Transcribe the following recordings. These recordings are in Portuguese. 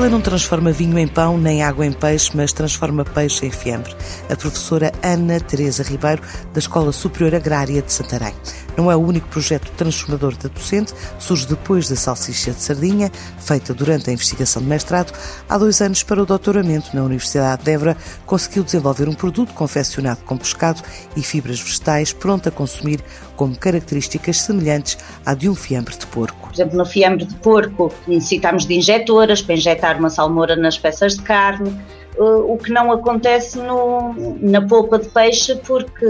Ela não transforma vinho em pão nem água em peixe, mas transforma peixe em fiambre. A professora Ana Teresa Ribeiro, da Escola Superior Agrária de Santarém. Não é o único projeto transformador da docente, surge depois da salsicha de sardinha, feita durante a investigação de mestrado. Há dois anos, para o doutoramento na Universidade de Évora, conseguiu desenvolver um produto confeccionado com pescado e fibras vegetais, pronto a consumir, com características semelhantes à de um fiambre de porco. Por exemplo, no fiambre de porco necessitamos de injetoras para injetar uma salmoura nas peças de carne, o que não acontece no, na polpa de peixe porque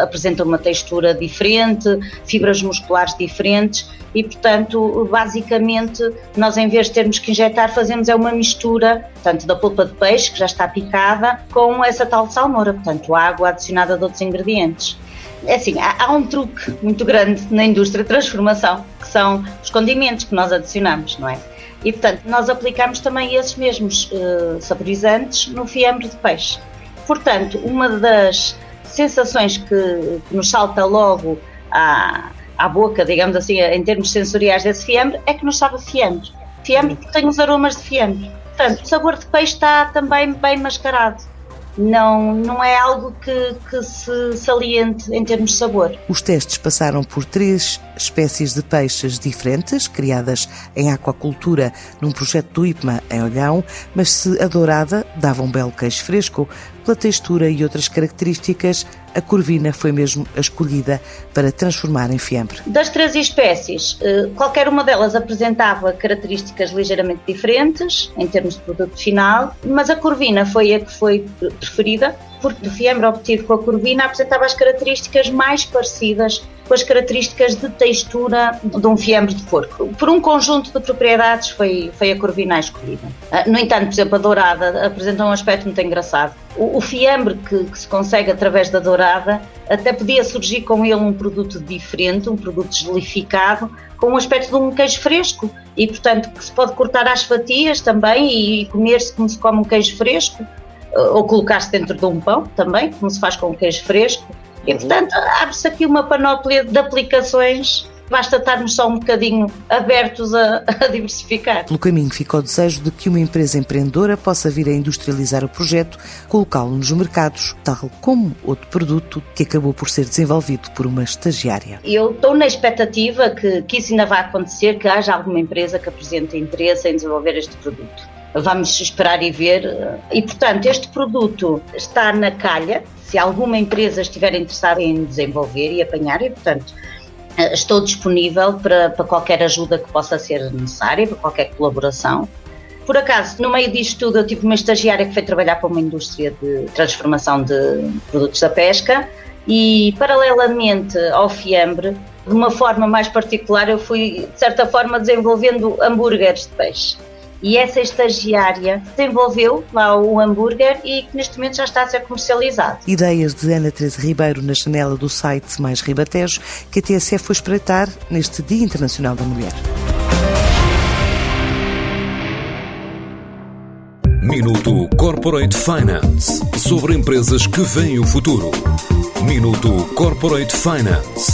apresenta uma textura diferente, fibras musculares diferentes e, portanto, basicamente, nós em vez de termos que injetar, fazemos é uma mistura, tanto da polpa de peixe, que já está picada, com essa tal salmoura, portanto, água adicionada de outros ingredientes. É assim, há, há um truque muito grande na indústria de transformação, que são os condimentos que nós adicionamos, não é? E, portanto, nós aplicamos também esses mesmos uh, saborizantes no fiambre de peixe. Portanto, uma das sensações que, que nos salta logo à, à boca, digamos assim, em termos sensoriais desse fiambre, é que nos sabe fiambre. Fiambre porque tem os aromas de fiambre. Portanto, o sabor de peixe está também bem mascarado não, não é algo que, que se saliente em termos de sabor. Os testes passaram por três espécies de peixes diferentes, criadas em aquacultura num projeto do IPMA em Olhão, mas se a dourada dava um belo queijo fresco, pela textura e outras características, a corvina foi mesmo a escolhida para transformar em fiambre. Das três espécies, eh, qualquer uma delas apresentava características ligeiramente diferentes em termos de produto final, mas a corvina foi a que foi preferida porque o fiambre obtido com a corvina apresentava as características mais parecidas com as características de textura de um fiambre de porco. Por um conjunto de propriedades foi, foi a corvina escolhida. Ah, no entanto, por exemplo, a dourada apresenta um aspecto muito engraçado. O, o fiambre que, que, se consegue através da dourada até podia surgir com ele um produto diferente, um produto deslificado, com um aspecto de um queijo fresco e, portanto, que se pode cortar às fatias também e comer-se como se come um queijo fresco ou colocar-se dentro de um pão também, como se faz com o queijo fresco. E, uhum. portanto, abre-se aqui uma panóplia de aplicações basta estarmos só um bocadinho abertos a, a, diversificar. Pelo caminho fica o desejo de que uma empresa empreendedora possa vir a industrializar o projeto, colocá-lo nos mercados, tal como outro produto que acabou por ser desenvolvido por uma estagiária. Eu estou na expectativa que, que isso ainda vai acontecer, que haja alguma empresa que apresente interesse em desenvolver este produto vamos esperar e ver. E, portanto, este produto está na calha, se alguma empresa estiver interessada em desenvolver e apanhar, e, portanto, estou disponível para, para qualquer ajuda que possa ser necessária, para qualquer colaboração. Por acaso, no meio disto tudo, eu tive uma estagiária que foi trabalhar para uma indústria de transformação de produtos da pesca e, paralelamente ao fiambre, de uma forma mais particular, eu fui, de certa forma, desenvolvendo hambúrgueres de peixe e essa estagiária desenvolveu lá o hambúrguer e que neste momento já está a ser comercializado. Ideias de Ana Teresa Ribeiro na janela do site Mais Ribatejo que a TSF foi espreitar neste Dia Internacional da Mulher. Minuto Corporate Finance sobre empresas que veem o futuro. Minuto Corporate Finance